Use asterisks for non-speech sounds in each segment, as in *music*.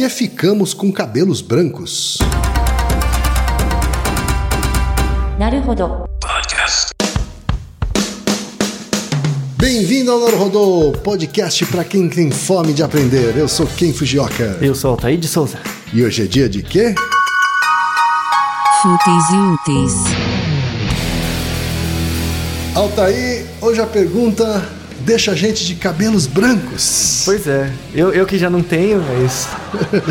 que ficamos com cabelos brancos? Podcast. Bem-vindo ao Rodô, podcast para quem tem fome de aprender. Eu sou Ken Fujioka. Eu sou Altair de Souza. E hoje é dia de quê? Fúteis e úteis. Altair, hoje a pergunta deixa a gente de cabelos brancos. Pois é, eu, eu que já não tenho, mas.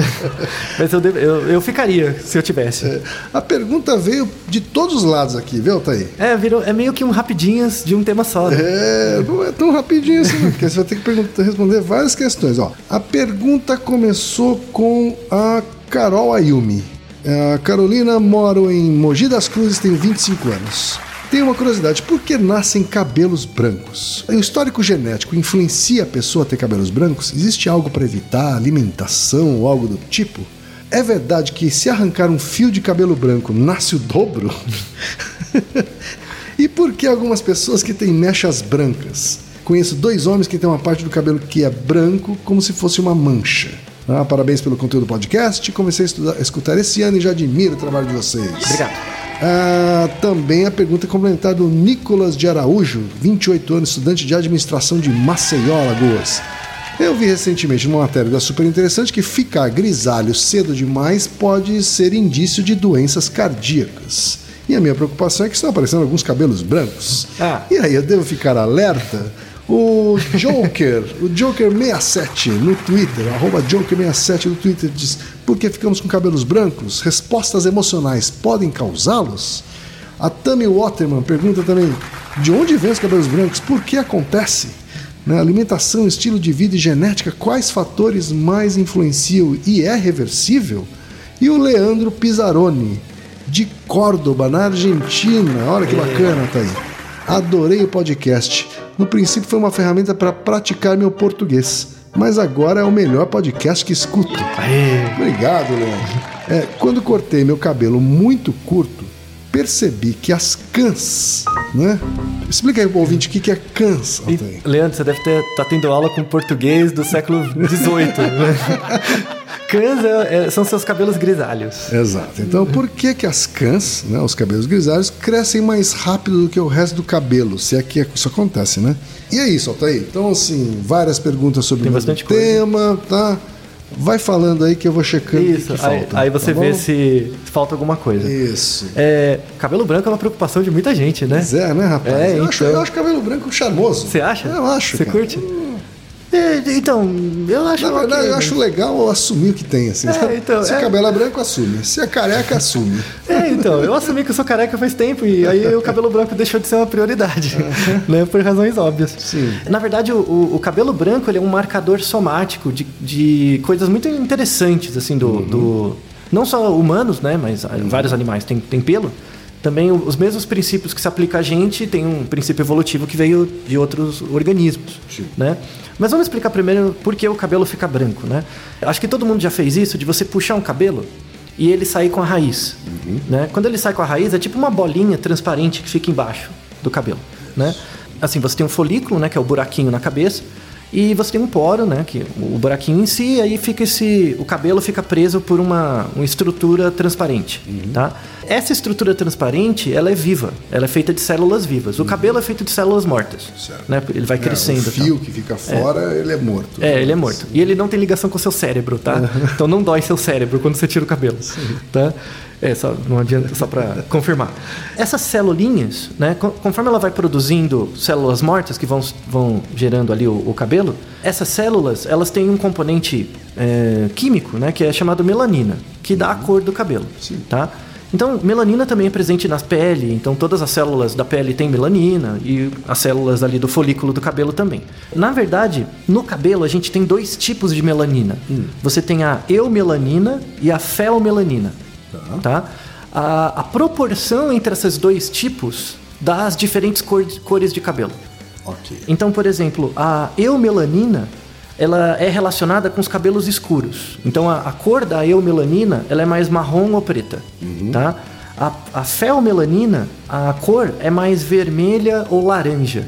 *laughs* mas eu, eu, eu ficaria se eu tivesse. A pergunta veio de todos os lados aqui, viu, Altair? É, virou, é meio que um rapidinhas de um tema só. né? É, não é tão rapidinho assim, porque você vai ter que responder várias questões. Ó, a pergunta começou com a Carol Ayumi. A Carolina mora em Mogi das Cruzes, tem 25 anos. Tem uma curiosidade, por que nascem cabelos brancos? O histórico genético influencia a pessoa a ter cabelos brancos? Existe algo para evitar, alimentação ou algo do tipo? É verdade que se arrancar um fio de cabelo branco nasce o dobro? *laughs* E por que algumas pessoas que têm mechas brancas? Conheço dois homens que têm uma parte do cabelo que é branco, como se fosse uma mancha. Ah, parabéns pelo conteúdo do podcast. Comecei a, estudar- a escutar esse ano e já admiro o trabalho de vocês. Obrigado. Ah, também a pergunta complementar do Nicolas de Araújo, 28 anos, estudante de administração de Maceió, Alagoas. Eu vi recentemente numa matéria da Super Interessante que ficar grisalho cedo demais pode ser indício de doenças cardíacas. E a minha preocupação é que estão aparecendo alguns cabelos brancos. Ah. E aí eu devo ficar alerta? O Joker, o Joker67 no Twitter, arroba Joker67 no Twitter diz: Por que ficamos com cabelos brancos? Respostas emocionais podem causá-los? A Tammy Waterman pergunta também: De onde vêm os cabelos brancos? Por que acontece? Né, Alimentação, estilo de vida e genética, quais fatores mais influenciam e é reversível? E o Leandro Pizzaroni, de Córdoba, na Argentina. Olha que bacana, tá aí. Adorei o podcast. No princípio foi uma ferramenta para praticar meu português, mas agora é o melhor podcast que escuto. Aê. Obrigado, Leandro. É, quando cortei meu cabelo muito curto, percebi que as cãs, né? Explica aí pro ouvinte o que que é cãs, Altair. Leandro, você deve estar tá tendo aula com português do século XVIII. né? *laughs* Cãs é- é- são seus cabelos grisalhos. Exato. Então, por que que as cãs, né, os cabelos grisalhos, crescem mais rápido do que o resto do cabelo? Se é que isso acontece, né? E é isso, Altair. Então, assim, várias perguntas sobre Tem o bastante coisa. tema, tá? Vai falando aí que eu vou checando o que Isso, que aí, falta, aí você tá vê se falta alguma coisa. Isso. É, cabelo branco é uma preocupação de muita gente, né? Pois é, né, rapaz? É, eu, acho, então. eu acho cabelo branco charmoso. Você acha? Eu acho. Você cara. curte? É, então, eu acho Na verdade, eu acho legal assumir o que tem, assim. É, então, Se é. o cabelo é branco, assume. Se é careca, assume. É, então, eu assumi que eu sou careca faz tempo e aí o cabelo branco deixou de ser uma prioridade, né? Por razões óbvias. Sim. Na verdade, o, o- cabelo branco ele é um marcador somático de, de coisas muito interessantes, assim, do, do- Não só humanos, né? Mas ah, vários animais têm, têm pelo. Também os mesmos princípios que se aplica a gente tem um princípio evolutivo que veio de outros organismos, Sim. né? Mas vamos explicar primeiro por que o cabelo fica branco, né? Acho que todo mundo já fez isso, de você puxar um cabelo e ele sair com a raiz, né? Quando ele sai com a raiz, é tipo uma bolinha transparente que fica embaixo do cabelo, né? Assim, você tem um folículo, né, que é o buraquinho na cabeça, e você tem um poro, né, que o buraquinho em si, e aí fica esse, o cabelo fica preso por uma, uma estrutura transparente, tá? Essa estrutura transparente, ela é viva, ela é feita de células vivas. O cabelo é feito de células mortas, Certo. né? Ele vai crescendo. É, o tá? fio que fica fora, ele é morto. É, ele é morto. E ele não tem ligação com o seu cérebro, tá? Então não dói seu cérebro quando você tira o cabelo, tá? É, só, não adianta, só pra *laughs* confirmar. Essas celulinhas, né, con- conforme ela vai produzindo células mortas que vão, vão gerando ali o, o cabelo, essas células, elas têm um componente é, químico, né, que é chamado melanina, que dá a cor do cabelo, tá? Então, melanina também é presente na pele, então todas as células da pele têm melanina e as células ali do folículo do cabelo também. Na verdade, no cabelo a gente tem dois tipos de melanina. Você tem a eumelanina e a feomelanina. Tá? A, a proporção entre esses dois tipos dá as diferentes cor- cores de cabelo. Ok. Então, por exemplo, a eumelanina ela é relacionada com os cabelos escuros. Então, a, a cor da eumelanina ela é mais marrom ou preta, tá? A, a feomelanina, a cor é mais vermelha ou laranja.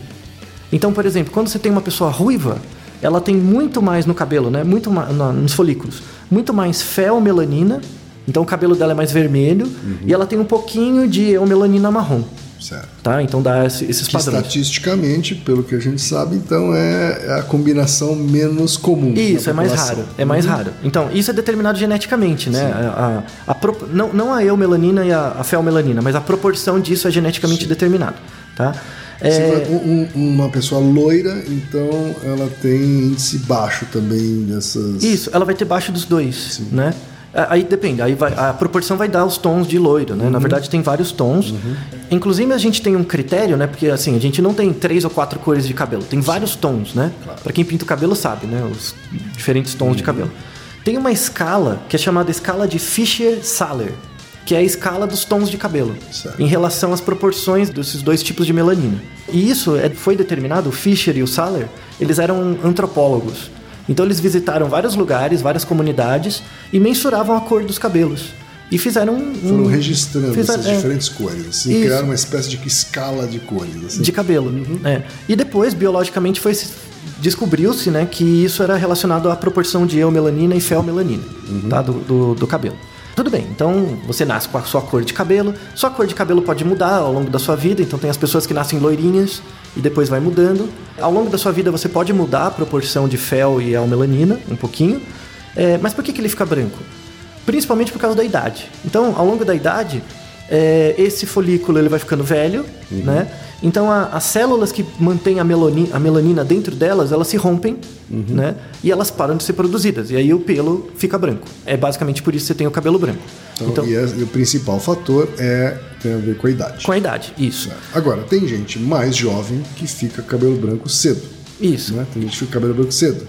Então, por exemplo, quando você tem uma pessoa ruiva, ela tem muito mais no cabelo, né? Muito mais nos folículos, muito mais feomelanina. Então o cabelo dela é mais vermelho e ela tem um pouquinho de eumelanina marrom. Certo. Tá? Então dá esse- esses Que padrões. estatisticamente, pelo que a gente sabe, então é a combinação menos comum. Isso, é mais raro. É mais raro. Então, isso é determinado geneticamente, né? A, a- a não, não a eumelanina e a, a feomelanina, mas a proporção disso é geneticamente determinado. Tá? Se É, for um- um- uma pessoa loira, então ela tem índice baixo também dessas. Isso, ela vai ter baixo dos dois, né? A- Aí depende, aí vai- a proporção vai dar os tons de loiro, né? Na verdade tem vários tons. Inclusive a gente tem um critério, né? Porque assim, a gente não tem três ou quatro cores de cabelo, tem vários tons, né? Pra quem pinta o cabelo sabe, né? Os diferentes tons de cabelo. Tem uma escala que é chamada escala de Fischer-Saller, que é a escala dos tons de cabelo, Certo. em relação às proporções desses dois tipos de melanina. E isso é- foi determinado, o Fischer e o Saller, eles eram antropólogos. Então eles visitaram vários lugares, várias comunidades e mensuravam a cor dos cabelos. E fizeram um. Foram registrando fizeram- essas é, diferentes cores, assim, Isso. criaram uma espécie de escala de cores. Assim. de cabelo. É. E depois, biologicamente, foi se- descobriu-se né, que isso era relacionado à proporção de eumelanina e feomelanina tá, do, do, do cabelo. Tudo bem, então você nasce com a sua cor de cabelo. Sua cor de cabelo pode mudar ao longo da sua vida, então tem as pessoas que nascem loirinhas e depois vai mudando. Ao longo da sua vida você pode mudar a proporção de fel e eumelanina um pouquinho. É, mas por que, que ele fica branco? Principalmente por causa da idade. Então, ao longo da idade, é, esse folículo ele vai ficando velho, né? Então a- as células que mantêm a, meloni- a melanina dentro delas, elas se rompem, né? E elas param de ser produzidas. E aí o pelo fica branco. É basicamente por isso que você tem o cabelo branco. Então, Então, e, é- e o principal fator é tem a ver com a idade. com a idade, isso. Agora, tem gente mais jovem que fica cabelo branco cedo. Isso. Né? Tem gente que fica cabelo branco cedo.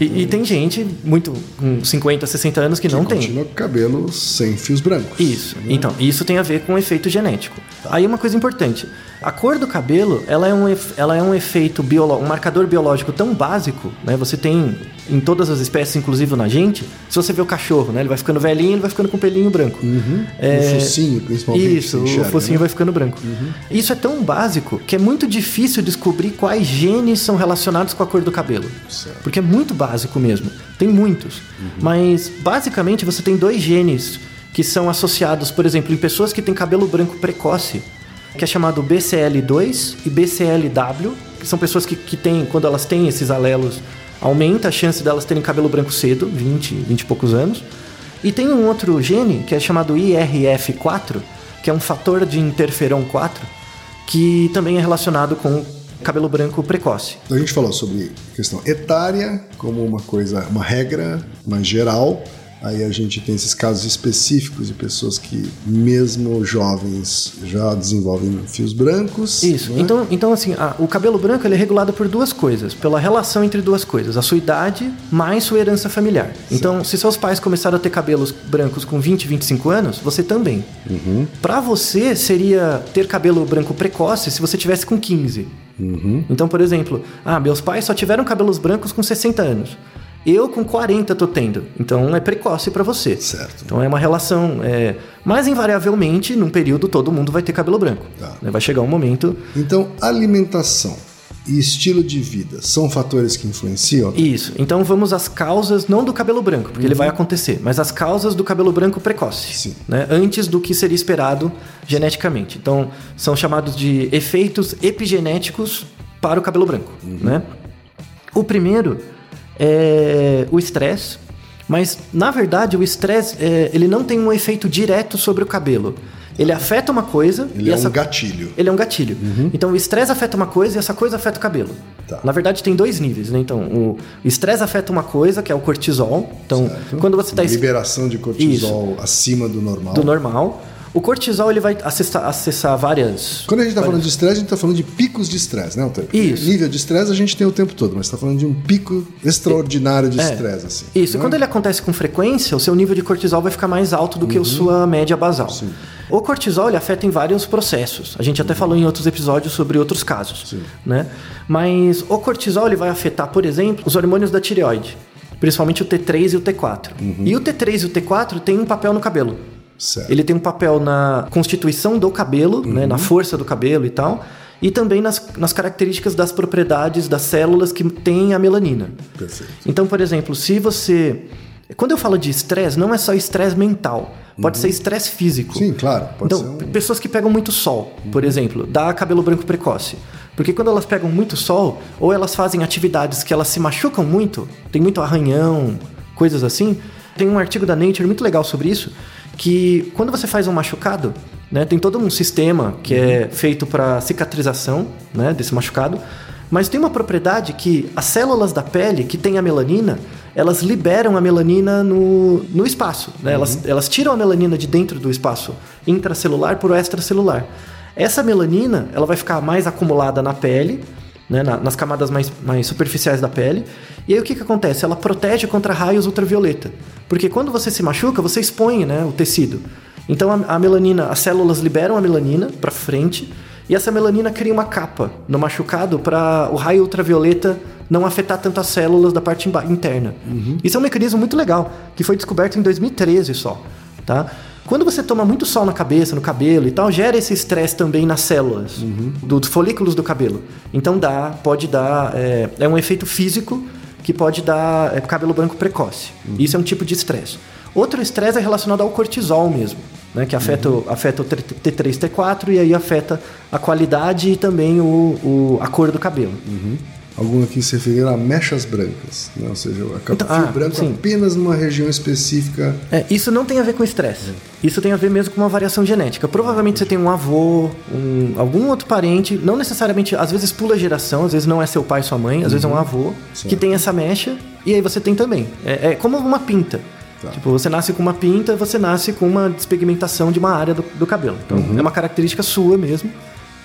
E, e tem gente muito com 50, 60 anos que não que tem. continua com cabelo sem fios brancos. Isso. Então, isso tem a ver com o efeito genético. Aí uma coisa importante. A cor do cabelo, ela é um, ela é um efeito biológico, um marcador biológico tão básico, né? Você tem em todas as espécies, inclusive na gente, se você vê o cachorro, né? Ele vai ficando velhinho, ele vai ficando com pelinho branco. O focinho, principalmente. Isso, enxerga, o focinho né? vai ficando branco. Isso é tão básico que é muito difícil descobrir quais genes são relacionados com a cor do cabelo. Certo. Porque é muito básico mesmo. Tem muitos. Mas, basicamente, você tem dois genes que são associados, por exemplo, em pessoas que têm cabelo branco precoce, que é chamado BCL2 e BCLW, que são pessoas que, que têm, quando elas têm esses alelos, aumenta a chance delas terem cabelo branco cedo, 20, 20 e poucos anos. E tem um outro gene que é chamado IRF4, que é um fator de interferon 4, que também é relacionado com cabelo branco precoce. A gente falou sobre questão etária como uma coisa, uma regra mais geral. Aí a gente tem esses casos específicos de pessoas que, mesmo jovens, já desenvolvem fios brancos. Isso. né? Então, então assim, a- o cabelo branco ele é regulado por duas coisas, pela relação entre duas coisas, a sua idade mais sua herança familiar. Então, se seus pais começaram a ter cabelos brancos com 20, 25 anos, você também. Pra você seria ter cabelo branco precoce se você tivesse com 15. Então, por exemplo, ah, meus pais só tiveram cabelos brancos com 60 anos. Eu com 40 tô tendo. Então é precoce pra você. Certo. Então é uma relação. É... Mas invariavelmente, num período, todo mundo vai ter cabelo branco. Tá. Né? Vai chegar um momento. Então, alimentação e estilo de vida são fatores que influenciam? Isso. Então vamos às causas, não do cabelo branco, porque ele vai acontecer, mas as causas do cabelo branco precoce. Sim. Né? Antes do que seria esperado geneticamente. Então são chamados de efeitos epigenéticos para o cabelo branco. Né? O primeiro é o estresse. Mas, na verdade, o estresse é, ele não tem um efeito direto sobre o cabelo. Ele afeta uma coisa Ele e é essa um gatilho. Ele é um gatilho. Então o estresse afeta uma coisa e essa coisa afeta o cabelo. Tá. Na verdade tem dois níveis, né? Então o estresse afeta uma coisa, que é o cortisol. Então Certo. quando você está Liberação de cortisol acima do normal. do normal, o cortisol ele vai acessar, acessar várias. Quando a gente está falando de estresse, a gente está falando de picos de estresse, né? Porque Isso. Nível de estresse a gente tem o tempo todo, mas está falando de um pico extraordinário de É. estresse, assim. Isso, e né? quando ele acontece com frequência, o seu nível de cortisol vai ficar mais alto do que a sua média basal. O cortisol ele afeta em vários processos. A gente até falou em outros episódios sobre outros casos, né? Mas o cortisol ele vai afetar, por exemplo, os hormônios da tireoide, principalmente o T3 e o T4. E o T3 e o T4 têm um papel no cabelo. Certo. Ele tem um papel na constituição do cabelo, né, na força do cabelo e tal. e também nas, nas características das propriedades das células que têm a melanina. Perfeito. Então, por exemplo, se você. Quando eu falo de estresse, não é só estresse mental, pode ser estresse físico. Sim, claro. Pode Então, ser um... pessoas que pegam muito sol, por exemplo, dá cabelo branco precoce. Porque quando elas pegam muito sol, ou elas fazem atividades que elas se machucam muito, tem muito arranhão, coisas assim. Tem um artigo da Nature muito legal sobre isso, que quando você faz um machucado, né, tem todo um sistema que é feito para cicatrização né, desse machucado, mas tem uma propriedade que as células da pele que tem a melanina, elas liberam a melanina no, no espaço. Né? Elas, elas tiram a melanina de dentro do espaço intracelular para o extracelular. Essa melanina ela vai ficar mais acumulada na pele, né, na- nas camadas mais, mais superficiais da pele. E aí o que, que acontece? Ela protege contra raios ultravioleta. Porque quando você se machuca, você expõe né, o tecido. Então a, a melanina, as células liberam a melanina para frente e essa melanina cria uma capa no machucado para o raio ultravioleta não afetar tanto as células da parte interna. Isso é um mecanismo muito legal que foi descoberto em 2013 só, tá? Quando você toma muito sol na cabeça, no cabelo e tal, gera esse estresse também nas células, do- dos folículos do cabelo. Então dá, pode dar, é, é um efeito físico que pode dar é, cabelo branco precoce. Isso é um tipo de estresse. Outro estresse é relacionado ao cortisol mesmo, né, que afeta, o- afeta o T3, T4 e aí afeta a qualidade e também o, o- a cor do cabelo. Algum aqui se referindo a mechas brancas, né? ou seja, a Então, fio ah, branco sim. apenas numa região específica. É, isso não tem a ver com estresse. Isso tem a ver mesmo com uma variação genética. Provavelmente você tem um avô, um- algum outro parente, não necessariamente, às vezes pula geração, às vezes não é seu pai, sua mãe, às vezes é um avô Certo. que tem essa mecha e aí você tem também. É, é como uma pinta. Tá. Tipo, você nasce com uma pinta, você nasce com uma despigmentação de uma área do, do cabelo. Então, é uma característica sua mesmo.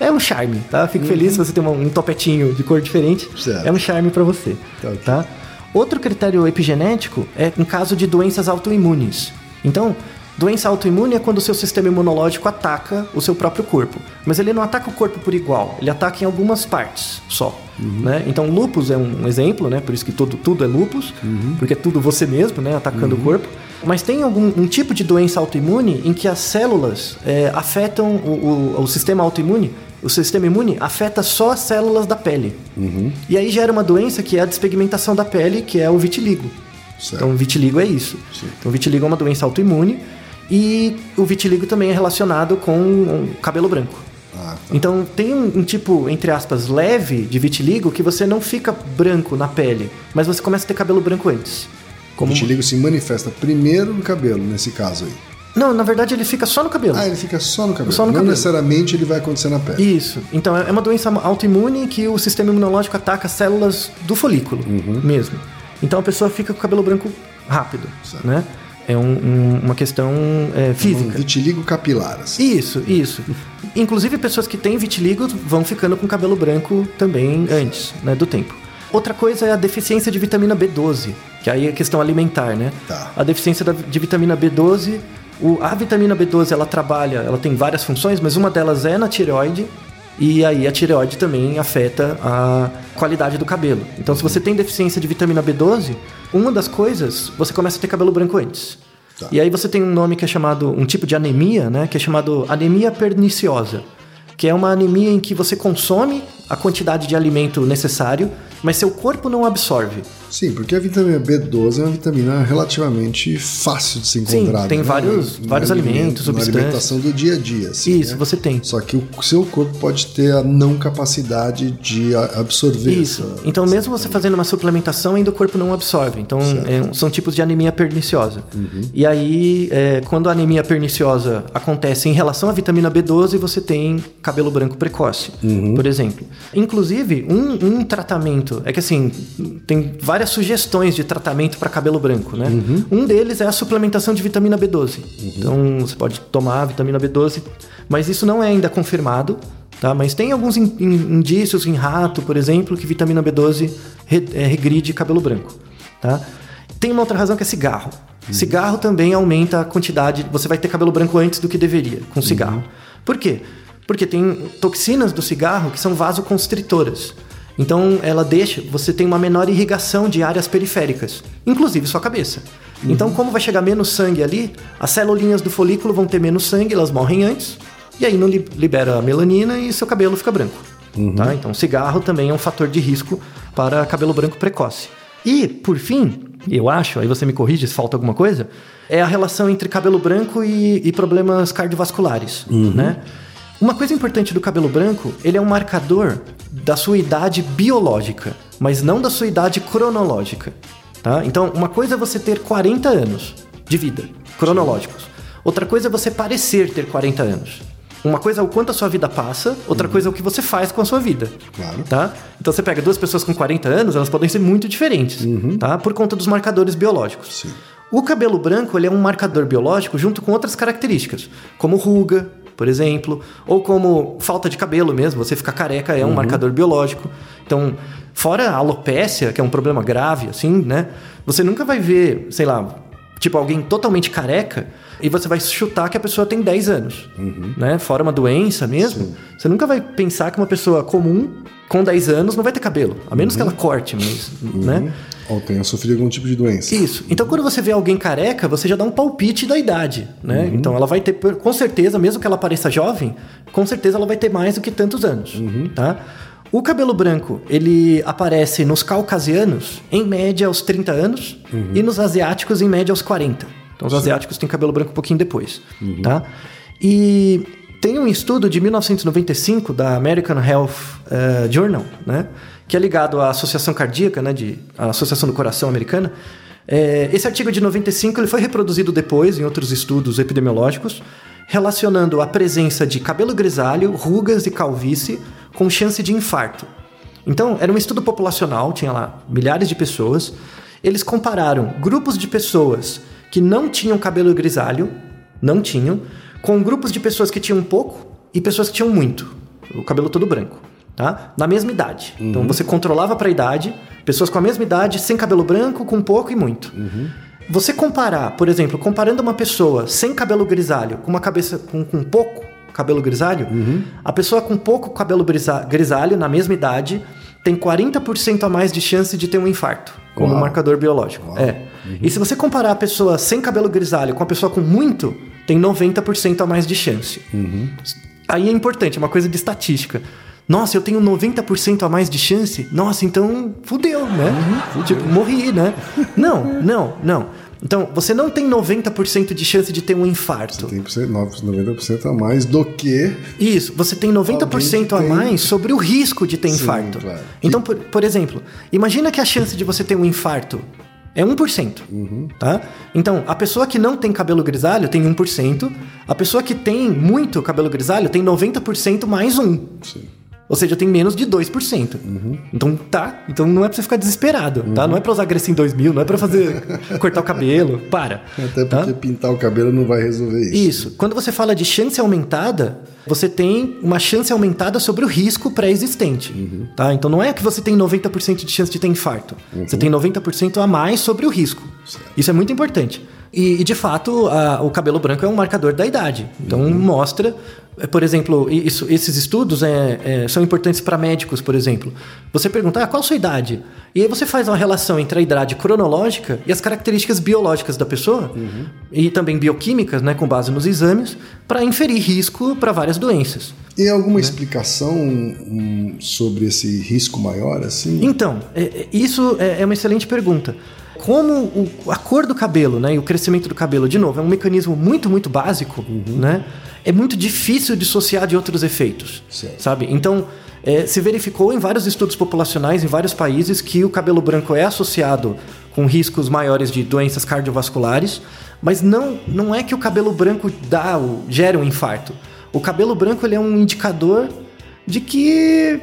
É um charme, tá? Fico feliz se você tem um topetinho de cor diferente. Certo. É um charme pra você, Tá tá? Outro critério epigenético é em caso de doenças autoimunes. Então, doença autoimune é quando o seu sistema imunológico ataca o seu próprio corpo. Mas ele não ataca o corpo por igual, ele ataca em algumas partes só. Né? Então, lupus é um exemplo, né? por isso que tudo, tudo é lupus, porque é tudo você mesmo né? atacando o corpo. Mas tem algum um tipo de doença autoimune em que as células é, afetam o, o- o sistema autoimune, o sistema imune afeta só as células da pele. E aí gera uma doença que é a despigmentação da pele, que é o vitiligo. Certo. Então, vitiligo é isso. Então, vitiligo é uma doença autoimune e o vitiligo também é relacionado com o cabelo branco. Ah, tá. Então, tem um, um tipo, entre aspas, leve de vitiligo que você não fica branco na pele, mas você começa a ter cabelo branco antes. O vitiligo se manifesta primeiro no cabelo, nesse caso aí. Não, na verdade ele fica só no cabelo. Ah, ele fica só no cabelo. Só no não cabelo. necessariamente ele vai acontecer na pele. Isso. Então é uma doença autoimune que o sistema imunológico ataca as células do folículo mesmo. Então a pessoa fica com o cabelo branco rápido, Certo. né? É um- um- uma questão é, Um física. vitiligo capilar, assim. Isso, isso. Inclusive pessoas que têm vitiligo vão ficando com cabelo branco também antes, né, do tempo. Outra coisa é a deficiência de vitamina B12, que aí é questão alimentar, né? Tá. A deficiência da- de vitamina B12, o- a vitamina B12 ela trabalha, ela tem várias funções, mas uma delas é na tireoide e aí a tireoide também afeta a qualidade do cabelo. Então, se você tem deficiência de vitamina B12, uma das coisas, você começa a ter cabelo branco antes. Tá. E aí você tem um nome que é chamado, um tipo de anemia, né? Que é chamado anemia perniciosa. Que é uma anemia em que você consome a quantidade de alimento necessário, mas seu corpo não absorve. Sim, porque a vitamina B12 é uma vitamina relativamente fácil de ser Sim, encontrada. tem né? vários- vários alimento- alimentos, Na substâncias. alimentação do dia a dia. assim, Isso, né? você tem. Só que o seu corpo pode ter a não capacidade de absorver Isso. essa- Então, mesmo você fazendo uma suplementação, ainda o corpo não absorve. Então, é, são tipos de anemia perniciosa. E aí, é, quando a anemia perniciosa acontece em relação à vitamina B12, você tem cabelo branco precoce, por exemplo. Inclusive, um, um tratamento. É que assim, tem várias sugestões de tratamento para cabelo branco, né? Um deles é a suplementação de vitamina B12. Então, você pode tomar vitamina B12, mas isso não é ainda confirmado. Tá? Mas tem alguns in- in- indícios em rato, por exemplo, que vitamina B12 re- é, regride cabelo branco. Tá? Tem uma outra razão que é cigarro. Cigarro também aumenta a quantidade. Você vai ter cabelo branco antes do que deveria com cigarro. Por quê? Porque tem toxinas do cigarro que são vasoconstritoras. Então ela deixa, você tem uma menor irrigação de áreas periféricas, inclusive sua cabeça. Então, como vai chegar menos sangue ali, as celulinhas do folículo vão ter menos sangue, elas morrem antes, e aí não li- libera a melanina e seu cabelo fica branco. Tá? Então, cigarro também é um fator de risco para cabelo branco precoce. E, por fim, eu acho, aí você me corrige se falta alguma coisa, é a relação entre cabelo branco e, e problemas cardiovasculares, né? Uma coisa importante do cabelo branco, ele é um marcador da sua idade biológica, mas não da sua idade cronológica, tá? Então, uma coisa é você ter 40 anos de vida, cronológicos. Outra coisa é você parecer ter 40 anos. Uma coisa é o quanto a sua vida passa, outra coisa é o que você faz com a sua vida. Claro. Tá? Então você pega duas pessoas com 40 anos, elas podem ser muito diferentes, tá? Por conta dos marcadores biológicos. Sim. O cabelo branco ele é um marcador biológico junto com outras características, como ruga, por exemplo, ou como falta de cabelo mesmo, você ficar careca é um marcador biológico. Então, fora a alopécia, que é um problema grave, assim, né? Você nunca vai ver, sei lá, tipo alguém totalmente careca e você vai chutar que a pessoa tem 10 anos, né? Fora uma doença mesmo, você nunca vai pensar que uma pessoa comum com 10 anos não vai ter cabelo, a menos que ela corte, mas, né? Ou tenha sofrido algum tipo de doença. Isso. Então, quando você vê alguém careca, você já dá um palpite da idade, né? Então, ela vai ter, com certeza, mesmo que ela pareça jovem, com certeza ela vai ter mais do que tantos anos, tá? O cabelo branco, ele aparece nos caucasianos, em média, aos 30 anos, e nos asiáticos, em média, aos 40. Então, os asiáticos têm cabelo branco um pouquinho depois, tá? E tem um estudo de 1995 da American Health eh, Journal, né? Que é ligado à Associação Cardíaca, né? De, à Associação do Coração Americana. Eh, esse artigo de 95 ele foi reproduzido depois em outros estudos epidemiológicos, relacionando a presença de cabelo grisalho, rugas e calvície com chance de infarto. Então, era um estudo populacional, tinha lá milhares de pessoas. Eles compararam grupos de pessoas que não tinham cabelo grisalho, não tinham, com grupos de pessoas que tinham pouco e pessoas que tinham muito, o cabelo todo branco, tá? Na mesma idade. Então você controlava para a idade, pessoas com a mesma idade, sem cabelo branco, com pouco e muito. Você comparar, por exemplo, comparando uma pessoa sem cabelo grisalho com uma cabeça com, com pouco cabelo grisalho, a pessoa com pouco cabelo grisa- grisalho na mesma idade tem 40% a mais de chance de ter um infarto, como Uau. marcador biológico. É. E se você comparar a pessoa sem cabelo grisalho com a pessoa com muito, tem 90% a mais de chance. Aí é importante, é uma coisa de estatística. Nossa, eu tenho 90% a mais de chance? Nossa, então fudeu, né? Tipo, morri, né? Não, não, não. Então, você não tem 90% de chance de ter um infarto. Tem 90% a mais do que. Isso, você tem 90% a tem- mais sobre o risco de ter Sim, infarto. claro. Então, por, por exemplo, imagina que a chance de você ter um infarto é 1%, Uhum. tá? Então, a pessoa que não tem cabelo grisalho tem 1%, a pessoa que tem muito cabelo grisalho tem 90% mais 1. Sim. Ou seja, tem menos de 2%. Então tá, então não é pra você ficar desesperado, tá? Não é pra usar Grecin 2000, não é pra fazer *laughs* cortar o cabelo, para. Até tá? porque pintar o cabelo não vai resolver isso. Isso. Quando você fala de chance aumentada, você tem uma chance aumentada sobre o risco pré-existente. Tá? Então não é que você tem 90% de chance de ter infarto. Você tem 90% a mais sobre o risco. Isso é muito importante. E, e, de fato, a- o cabelo branco é um marcador da idade. Então mostra, é, por exemplo, isso- esses estudos é, é, são importantes para médicos, por exemplo. Você pergunta, ah, qual a sua idade? E aí você faz uma relação entre a idade cronológica e as características biológicas da pessoa, e também bioquímicas, né, com base nos exames, para inferir risco para várias doenças. E Né? alguma explicação hum, sobre esse risco maior, assim? Então, é- é- isso é é uma excelente pergunta. Como o- a cor do cabelo né, e o crescimento do cabelo, de novo, é um mecanismo muito, muito básico, né? É muito difícil dissociar de outros efeitos, Certo. sabe? Então, é, se verificou em vários estudos populacionais em vários países que o cabelo branco é associado com riscos maiores de doenças cardiovasculares, mas não, não é que o cabelo branco dá, o- gera um infarto. O cabelo branco ele é um indicador de que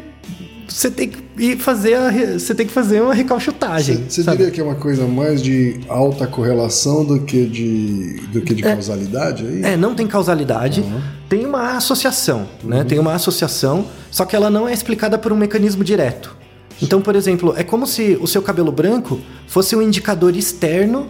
você tem que ir fazer a você tem que fazer uma recalchutagem. Você diria que é uma coisa mais de alta correlação do que de, do que de causalidade aí? É, não tem causalidade, tem uma associação, né? Tem uma associação, só que ela não é explicada por um mecanismo direto. Então, por exemplo, é como se o seu cabelo branco fosse um indicador externo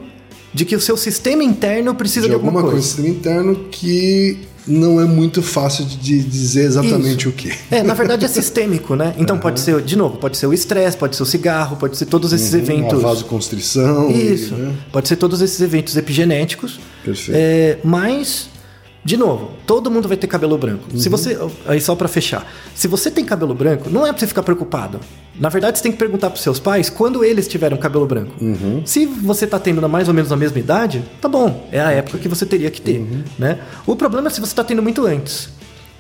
de que o seu sistema interno precisa de, de alguma coisa, sistema interno que não é muito fácil de dizer exatamente Isso. o que. É, na verdade é *laughs* sistêmico, né? Então pode ser, de novo, pode ser o estresse, pode ser o cigarro, pode ser todos esses Uma eventos. vasoconstrição. e, Isso. né? Pode ser todos esses eventos epigenéticos. Perfeito. É, mas De novo, todo mundo vai ter cabelo branco. Se você, aí só pra fechar, se você tem cabelo branco, não é pra você ficar preocupado. Na verdade, você tem que perguntar pros seus pais quando eles tiveram cabelo branco. Se você tá tendo mais ou menos na mesma idade, tá bom, é a época que você teria que ter, né? O problema é se você tá tendo muito antes.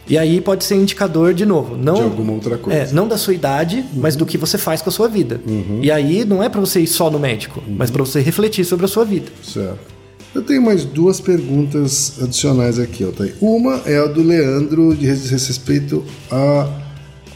E aí pode ser indicador de novo, não De alguma outra coisa. É, não da sua idade, mas do que você faz com a sua vida. E aí não é pra você ir só no médico, mas pra você refletir sobre a sua vida. Certo. Eu tenho mais duas perguntas adicionais aqui, ó, Thaí. Uma é a do Leandro, de respeito à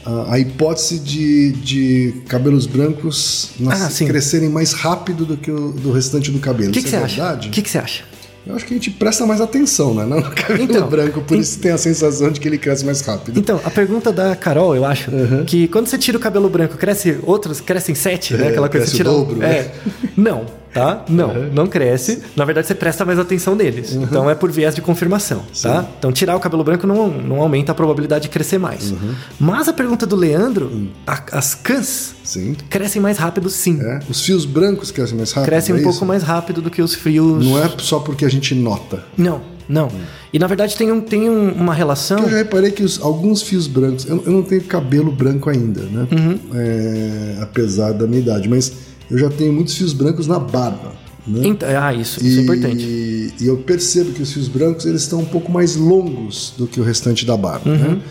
a, a hipótese de, de cabelos brancos nas- Ah, crescerem mais rápido do que o do restante do cabelo. O que, você é acha? verdade? O que, que você acha? Eu acho que a gente presta mais atenção, né? Não no *laughs* cabelo Então, branco, por isso tem a sensação de que ele cresce mais rápido. Então, a pergunta da Carol, eu acho, que quando você tira o cabelo branco, cresce outros, crescem sete, né? É, Aquela coisa cresce você o tira. dobro, né? É. Não, tá? Não, não cresce. Na verdade, você presta mais atenção neles. Então é por viés de confirmação, tá? Então tirar o cabelo branco não, não aumenta a probabilidade de crescer mais. Mas a pergunta do Leandro, a- as cãs Sim. crescem mais rápido sim. É. Os fios brancos crescem mais rápido. Crescem é um pouco isso? mais rápido do que os frios. Não é só porque a gente nota. Não, não. E na verdade tem, um, tem um- uma relação. Eu já reparei que os- alguns fios brancos. Eu, eu não tenho cabelo branco ainda, né? Uhum. É, apesar da minha idade, mas eu já tenho muitos fios brancos na barba. Né? Então, ah, isso, isso é importante. E, e eu percebo que os fios brancos eles estão um pouco mais longos do que o restante da barba. Uhum. Né?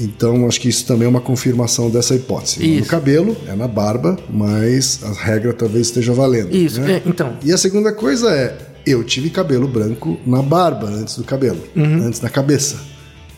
Então, acho que isso também é uma confirmação dessa hipótese. No Isso. cabelo, é na barba, mas a regra talvez esteja valendo. Isso, né? é, então. E a segunda coisa é, eu tive cabelo branco na barba antes do cabelo, antes da cabeça,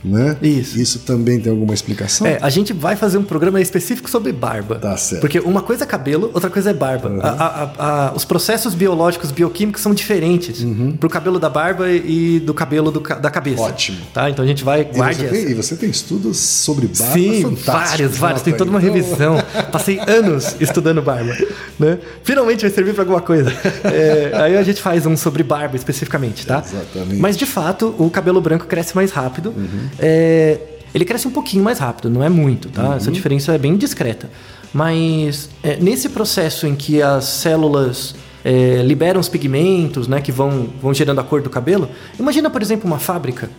né? Uhum. Isso. Isso também tem alguma explicação? É, a gente vai fazer um programa específico sobre barba. Tá certo. Porque uma coisa é cabelo, outra coisa é barba. A- a- a- os processos biológicos, bioquímicos são diferentes pro cabelo da barba e do cabelo do da cabeça. Uhum. Ótimo. Tá? Então a gente vai E você, tem, e você tem estudos sobre barba Sim, vários, vários. Tem toda uma revisão. *laughs* Passei anos estudando barba. Né? Finalmente vai servir para alguma coisa. *laughs* É, aí a gente faz um sobre barba especificamente, tá? Exatamente. Mas de fato, o cabelo branco cresce mais rápido. Uhum. É, ele cresce um pouquinho mais rápido, não é muito, tá? Uhum. Essa diferença é bem discreta. Mas é, nesse processo em que as células é, liberam os pigmentos, né, que vão, vão gerando a cor do cabelo, imagina, por exemplo, uma fábrica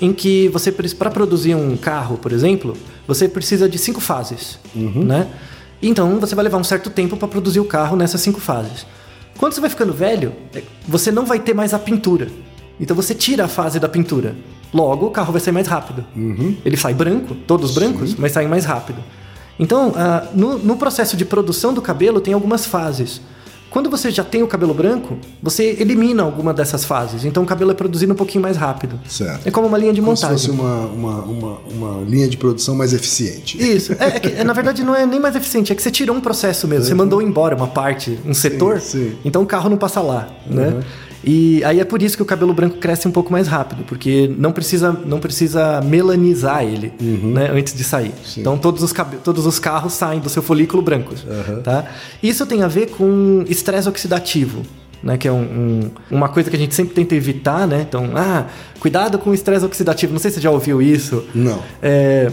em que você para produzir um carro, por exemplo, você precisa de cinco fases, né? Então você vai levar um certo tempo para produzir o carro nessas cinco fases. Quando você vai ficando velho, é, você não vai ter mais a pintura. Então você tira a fase da pintura. Logo, o carro vai sair mais rápido. Ele sai branco, todos brancos, mas saem mais rápido. Então, ah, no, no processo de produção do cabelo tem algumas fases. Quando você já tem o cabelo branco, você elimina alguma dessas fases. Então o cabelo é produzido um pouquinho mais rápido. Certo. É como uma linha de Como se montagem. fosse uma, uma, uma, uma linha de produção mais eficiente. Isso. É, é que, é, na verdade, não é nem mais eficiente. É que você tirou um processo mesmo. Você mandou embora uma parte, um setor. sim. Então o carro não passa lá, né? E aí é por isso que o cabelo branco cresce um pouco mais rápido, porque não precisa, não precisa melanizar ele, né, antes de sair. Então todos os, todos os carros saem do seu folículo brancos, tá? Isso tem a ver com estresse oxidativo. Né, que é um- um- uma coisa que a gente sempre tenta evitar, né? Então, ah, cuidado com o estresse oxidativo. Não sei se você já ouviu isso. Não. É,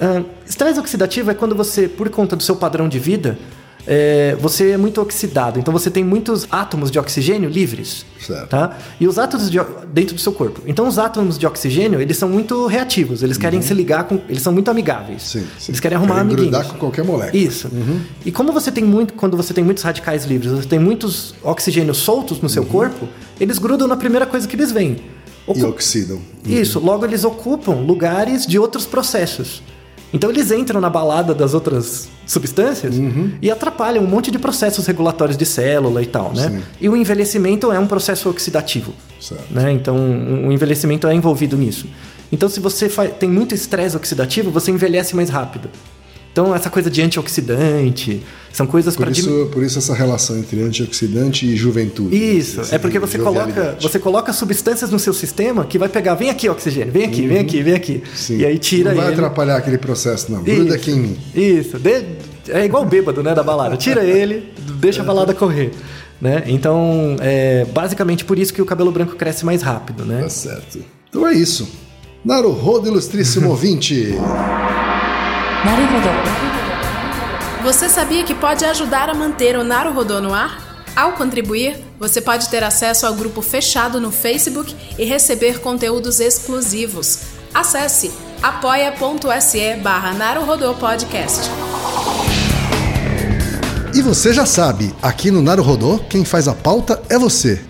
ah, estresse oxidativo é quando você, por conta do seu padrão de vida, é, você é muito oxidado. Então você tem muitos átomos de oxigênio livres. Certo. Tá? E os átomos de, dentro do seu corpo. Então os átomos de oxigênio, eles são muito reativos. Eles querem se ligar com. Eles são muito amigáveis. Sim, sim. Eles querem arrumar Querem amiguinhos. grudar com qualquer molécula. Isso. E como você tem muito, quando você tem muitos radicais livres, você tem muitos oxigênios soltos no seu corpo, eles grudam na primeira coisa que eles veem. E Ocu- oxidam. isso, logo eles ocupam lugares de outros processos. Então eles entram na balada das outras substâncias e atrapalham um monte de processos regulatórios de célula e tal, né? Sim. E o envelhecimento é um processo oxidativo, Certo. né? Então o envelhecimento é envolvido nisso. Então se você tem muito estresse oxidativo, você envelhece mais rápido. Então essa coisa de antioxidante são coisas para isso, por isso essa relação entre antioxidante e juventude. isso, Esse- é porque você coloca, você coloca substâncias no seu sistema que vai pegar, vem aqui oxigênio, vem aqui, vem aqui, vem aqui. Uhum. Sim. E aí tira Não vai ele. atrapalhar aquele processo, não. Gruda Isso. aqui em mim. Isso, de- é igual o bêbado, né, da balada. Tira ele, deixa a balada correr, né? Então, é basicamente por isso que o cabelo branco cresce mais rápido, né? Tá certo. Então é isso. Naruhodo, ilustríssimo *laughs* ouvinte. Você sabia que pode ajudar a manter o Naruhodô no ar? Ao contribuir, você pode ter acesso ao grupo fechado no Facebook e receber conteúdos exclusivos. Acesse apoia.se barra Podcast. E você já sabe, aqui no Naruhodô, quem faz a pauta é você.